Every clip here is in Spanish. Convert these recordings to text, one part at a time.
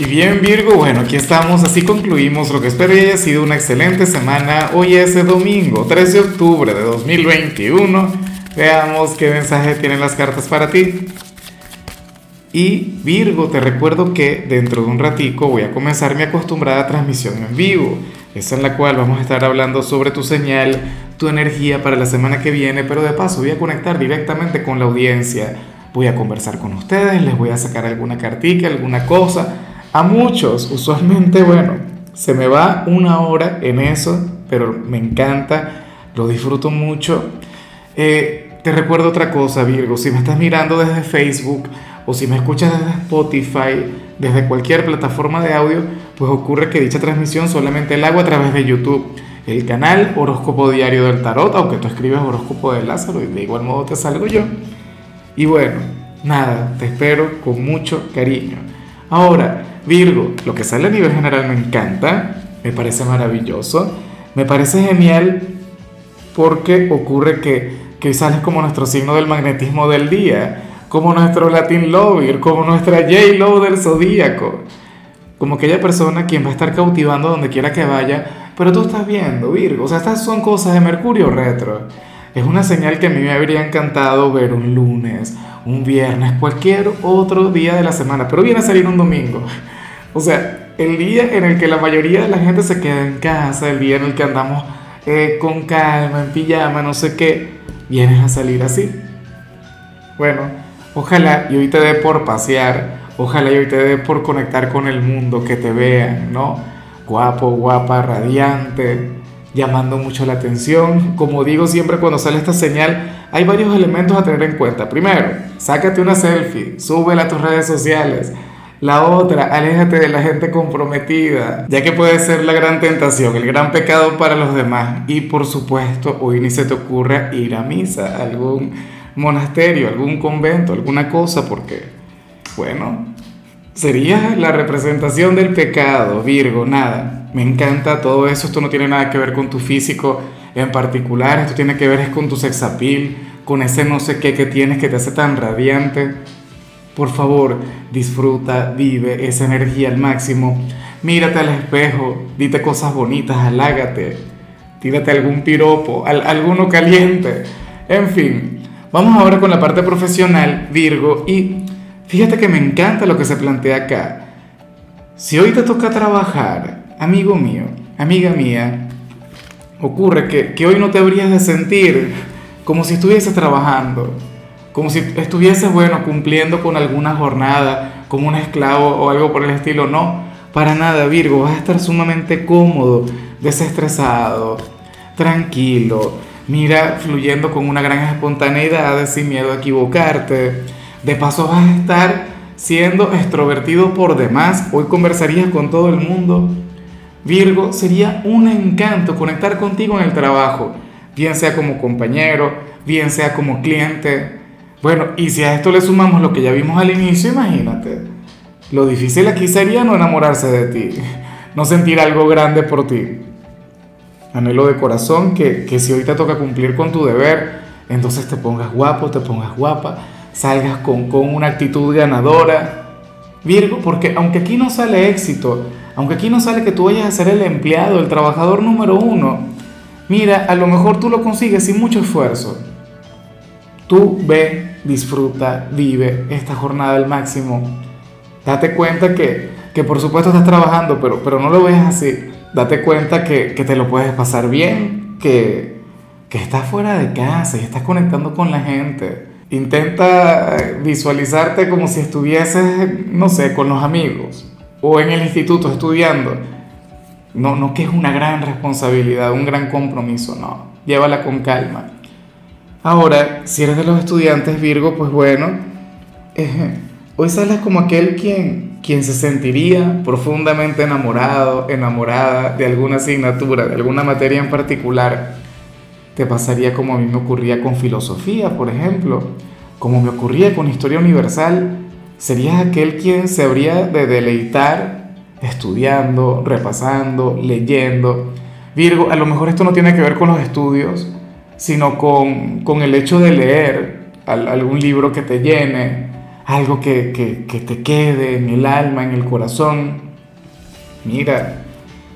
Y bien Virgo, bueno, aquí estamos, así concluimos lo que espero haya sido una excelente semana. Hoy es el domingo, 13 de octubre de 2021. Veamos qué mensaje tienen las cartas para ti. Y Virgo, te recuerdo que dentro de un ratico voy a comenzar mi acostumbrada transmisión en vivo, esa en la cual vamos a estar hablando sobre tu señal, tu energía para la semana que viene, pero de paso voy a conectar directamente con la audiencia. Voy a conversar con ustedes, les voy a sacar alguna cartica, alguna cosa a muchos, usualmente, bueno, se me va una hora en eso, pero me encanta, lo disfruto mucho. Eh, te recuerdo otra cosa, Virgo, si me estás mirando desde Facebook o si me escuchas desde Spotify, desde cualquier plataforma de audio, pues ocurre que dicha transmisión solamente la hago a través de YouTube. El canal Horóscopo Diario del Tarot, aunque tú escribes Horóscopo de Lázaro y de igual modo te salgo yo. Y bueno, nada, te espero con mucho cariño. Ahora, Virgo, lo que sale a nivel general me encanta, me parece maravilloso, me parece genial porque ocurre que, que sales como nuestro signo del magnetismo del día, como nuestro Latin Lover, como nuestra J-Lo del zodíaco, como aquella persona quien va a estar cautivando donde quiera que vaya, pero tú estás viendo, Virgo, o sea, estas son cosas de Mercurio retro. Es una señal que a mí me habría encantado ver un lunes, un viernes, cualquier otro día de la semana, pero viene a salir un domingo. O sea, el día en el que la mayoría de la gente se queda en casa, el día en el que andamos eh, con calma, en pijama, no sé qué, vienes a salir así. Bueno, ojalá y hoy te dé por pasear, ojalá y hoy te dé por conectar con el mundo, que te vean, ¿no? Guapo, guapa, radiante, llamando mucho la atención. Como digo siempre cuando sale esta señal, hay varios elementos a tener en cuenta. Primero, sácate una selfie, súbela a tus redes sociales. La otra, aléjate de la gente comprometida, ya que puede ser la gran tentación, el gran pecado para los demás. Y por supuesto, hoy ni se te ocurra ir a misa, algún monasterio, algún convento, alguna cosa, porque, bueno, sería la representación del pecado, Virgo, nada. Me encanta todo eso, esto no tiene nada que ver con tu físico en particular, esto tiene que ver es con tu sexapil, con ese no sé qué que tienes que te hace tan radiante por favor, disfruta, vive esa energía al máximo. Mírate al espejo, dite cosas bonitas, halágate, tírate algún piropo, alguno caliente. En fin, vamos ahora con la parte profesional, Virgo, y fíjate que me encanta lo que se plantea acá. Si hoy te toca trabajar, amigo mío, amiga mía, ocurre que, que hoy no te habrías de sentir como si estuvieses trabajando como si estuvieses, bueno, cumpliendo con alguna jornada, como un esclavo o algo por el estilo. No, para nada, Virgo, vas a estar sumamente cómodo, desestresado, tranquilo, mira, fluyendo con una gran espontaneidad, sin miedo a equivocarte. De paso vas a estar siendo extrovertido por demás. Hoy conversarías con todo el mundo. Virgo, sería un encanto conectar contigo en el trabajo, bien sea como compañero, bien sea como cliente, bueno, y si a esto le sumamos lo que ya vimos al inicio, imagínate. Lo difícil aquí sería no enamorarse de ti, no sentir algo grande por ti. Anhelo de corazón que, que si hoy te toca cumplir con tu deber, entonces te pongas guapo, te pongas guapa, salgas con, con una actitud ganadora. Virgo, porque aunque aquí no sale éxito, aunque aquí no sale que tú vayas a ser el empleado, el trabajador número uno, mira, a lo mejor tú lo consigues sin mucho esfuerzo. Tú ve disfruta, vive esta jornada al máximo. Date cuenta que, que por supuesto estás trabajando, pero, pero no lo veas así. Date cuenta que, que te lo puedes pasar bien, que, que estás fuera de casa y estás conectando con la gente. Intenta visualizarte como si estuvieses, no sé, con los amigos o en el instituto estudiando. No, no que es una gran responsabilidad, un gran compromiso, no. Llévala con calma. Ahora, si eres de los estudiantes Virgo, pues bueno, eh, hoy sales como aquel quien, quien se sentiría profundamente enamorado, enamorada de alguna asignatura, de alguna materia en particular. Te pasaría como a mí me ocurría con filosofía, por ejemplo, como me ocurría con historia universal. Serías aquel quien se habría de deleitar estudiando, repasando, leyendo. Virgo, a lo mejor esto no tiene que ver con los estudios, sino con, el hecho de leer algún libro que te llene, algo que, que, te quede en el alma, en el corazón. Mira,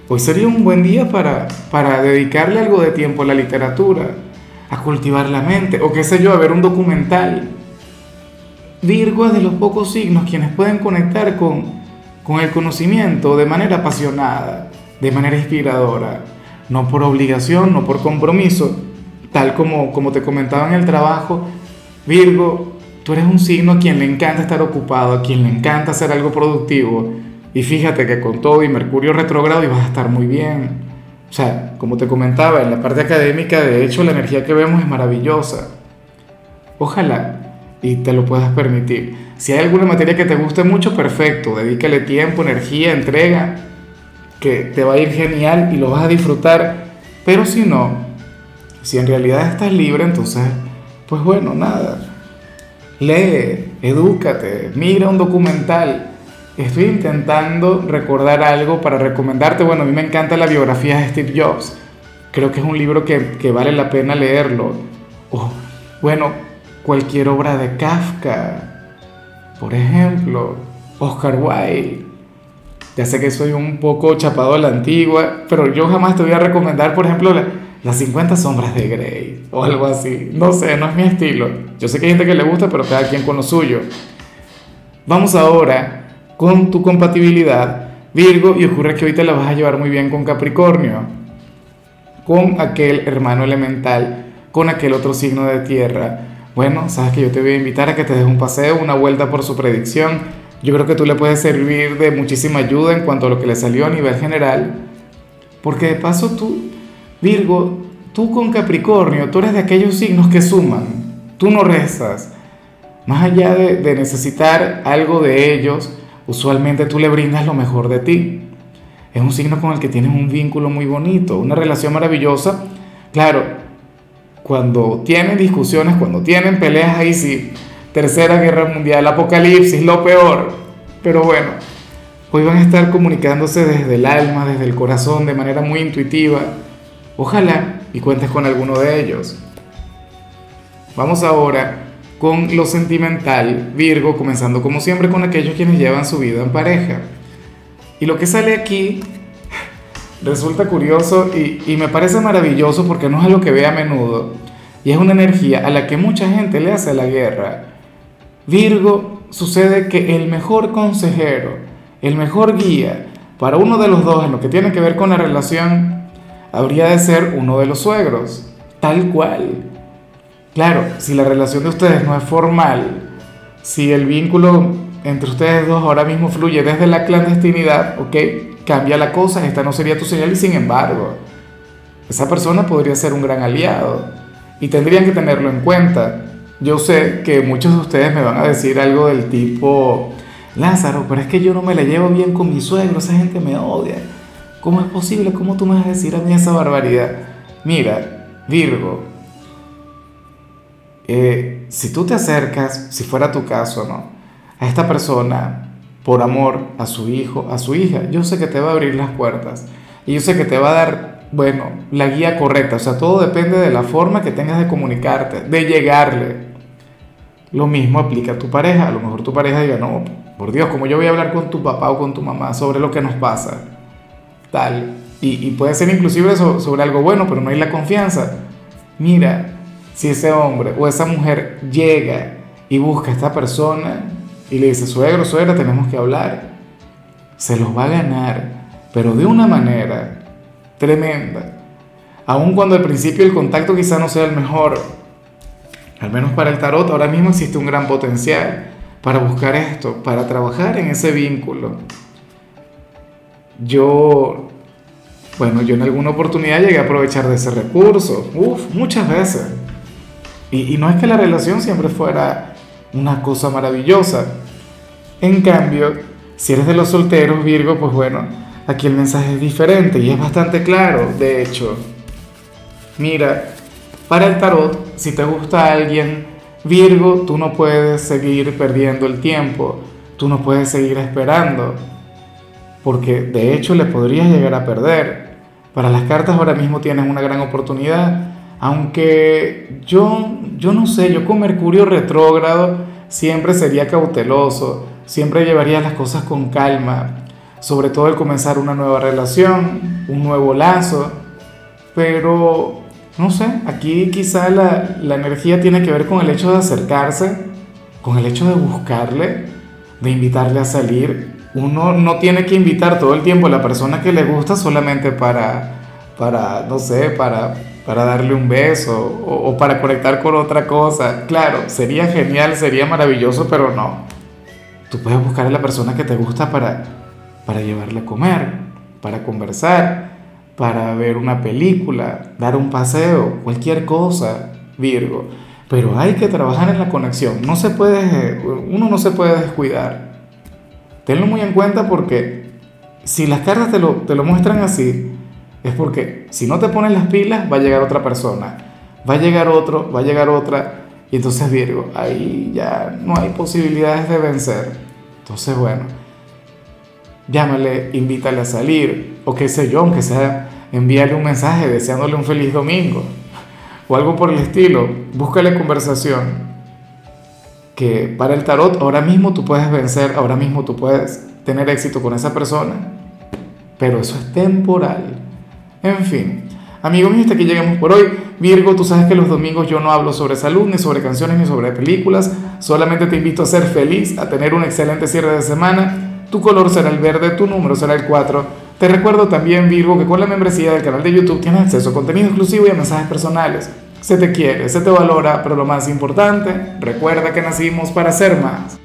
hoy sería un buen día para, para dedicarle algo de tiempo a la literatura, a cultivar la mente, o qué sé yo, a ver un documental. Virgo es de los pocos signos quienes pueden conectar con, con el conocimiento de manera apasionada, de manera inspiradora, no por obligación, no por compromiso, tal como, como te comentaba en el trabajo, Virgo, tú eres un signo a quien le encanta estar ocupado, a quien le encanta hacer algo productivo. Y fíjate que con todo y Mercurio retrógrado ibas a estar muy bien. O sea, como te comentaba, en la parte académica, de hecho, la energía que vemos es maravillosa. Ojalá y te lo puedas permitir. Si hay alguna materia que te guste mucho, perfecto. Dedícale tiempo, energía, entrega, que te va a ir genial y lo vas a disfrutar. Pero si no, si en realidad estás libre, entonces, pues bueno, nada lee, edúcate, mira un documental. Estoy intentando recordar algo para recomendarte. Bueno, a mí me encanta la biografía de Steve Jobs. Creo que es un libro que, vale la pena leerlo. O, bueno, cualquier obra de Kafka. Por ejemplo, Oscar Wilde. Ya sé que soy un poco chapado a la antigua, pero yo jamás te voy a recomendar, por ejemplo, las 50 sombras de Grey o algo así. No sé, no es mi estilo. Yo sé que hay gente que le gusta, pero cada quien con lo suyo. Vamos ahora con tu compatibilidad, Virgo, y ocurre que hoy te la vas a llevar muy bien con Capricornio, con aquel hermano elemental, con aquel otro signo de tierra. Bueno, sabes que yo te voy a invitar a que te des un paseo, una vuelta por su predicción. Yo creo que tú le puedes servir de muchísima ayuda en cuanto a lo que le salió a nivel general, porque de paso tú Virgo, tú con Capricornio, tú eres de aquellos signos que suman, tú no rezas. Más allá de, necesitar algo de ellos, usualmente tú le brindas lo mejor de ti. Es un signo con el que tienes un vínculo muy bonito, una relación maravillosa. Claro, cuando tienen discusiones, cuando tienen peleas, ahí sí, Tercera Guerra Mundial, Apocalipsis, lo peor. Pero bueno, hoy van a estar comunicándose desde el alma, desde el corazón, de manera muy intuitiva Ojalá y cuentes con alguno de ellos. Vamos ahora con lo sentimental, Virgo, comenzando como siempre con aquellos quienes llevan su vida en pareja. Y lo que sale aquí resulta curioso y, me parece maravilloso porque no es algo que ve a menudo y es una energía a la que mucha gente le hace la guerra. Virgo, sucede que el mejor consejero, el mejor guía para uno de los dos en lo que tiene que ver con la relación habría de ser uno de los suegros, tal cual. Claro, si la relación de ustedes no es formal, si el vínculo entre ustedes dos ahora mismo fluye desde la clandestinidad, ok, cambia la cosa, esta no sería tu señal y sin embargo, esa persona podría ser un gran aliado y tendrían que tenerlo en cuenta. Yo sé que muchos de ustedes me van a decir algo del tipo, Lázaro, pero es que yo no me la llevo bien con mi suegro, esa gente me odia. ¿Cómo es posible? ¿Cómo tú me vas a decir a mí esa barbaridad? Mira, Virgo, eh, si tú te acercas, si fuera tu caso, ¿no? A esta persona por amor a su hijo, a su hija, yo sé que te va a abrir las puertas y yo sé que te va a dar, bueno, la guía correcta. O sea, todo depende de la forma que tengas de comunicarte, de llegarle. Lo mismo aplica a tu pareja. A lo mejor tu pareja diga, no, por Dios, como yo voy a hablar con tu papá o con tu mamá sobre lo que nos pasa? tal. Y, puede ser inclusive sobre algo bueno, pero no hay la confianza. Mira, si ese hombre o esa mujer llega y busca a esta persona y le dice, suegro, suegra, tenemos que hablar, se los va a ganar, pero de una manera tremenda. Aun cuando al principio el contacto quizá no sea el mejor, al menos para el tarot ahora mismo existe un gran potencial para buscar esto, para trabajar en ese vínculo. Yo, bueno, yo en alguna oportunidad llegué a aprovechar de ese recurso, uff, muchas veces. Y, no es que la relación siempre fuera una cosa maravillosa. En cambio, si eres de los solteros, Virgo, pues bueno, aquí el mensaje es diferente y es bastante claro, de hecho. Mira, para el tarot, si te gusta alguien, Virgo, tú no puedes seguir perdiendo el tiempo, tú no puedes seguir esperando porque de hecho le podrías llegar a perder. Para las cartas ahora mismo tienes una gran oportunidad, aunque yo, yo no sé, yo con Mercurio retrógrado siempre sería cauteloso, siempre llevaría las cosas con calma, sobre todo el comenzar una nueva relación, un nuevo lazo, pero no sé, aquí quizá la, la energía tiene que ver con el hecho de acercarse, con el hecho de buscarle, de invitarle a salir. Uno no tiene que invitar todo el tiempo a la persona que le gusta solamente para, para no sé, para, para darle un beso o, para conectar con otra cosa. Claro, sería genial, sería maravilloso, pero no. Tú puedes buscar a la persona que te gusta para, para llevarle a comer, para conversar, para ver una película, dar un paseo, cualquier cosa, Virgo. Pero hay que trabajar en la conexión. No se puede, uno no se puede descuidar. Tenlo muy en cuenta porque si las cartas te lo, te lo muestran así, es porque si no te pones las pilas, va a llegar otra persona, va a llegar otro, va a llegar otra. Y entonces Virgo, ahí ya no hay posibilidades de vencer. Entonces, bueno, llámale, invítale a salir, o qué sé yo, aunque sea envíale un mensaje deseándole un feliz domingo, o algo por el estilo, búscale conversación. Que para el tarot ahora mismo tú puedes vencer, ahora mismo tú puedes tener éxito con esa persona, pero eso es temporal. En fin, amigos míos, hasta aquí llegamos por hoy. Virgo, tú sabes que los domingos yo no hablo sobre salud, ni sobre canciones, ni sobre películas, solamente te invito a ser feliz, a tener un excelente cierre de semana tu color será el verde, tu número será el 4. Te recuerdo también, Virgo, que con la membresía del canal de YouTube tienes acceso a contenido exclusivo y a mensajes personales. Se te quiere, se te valora, pero lo más importante, recuerda que nacimos para ser más.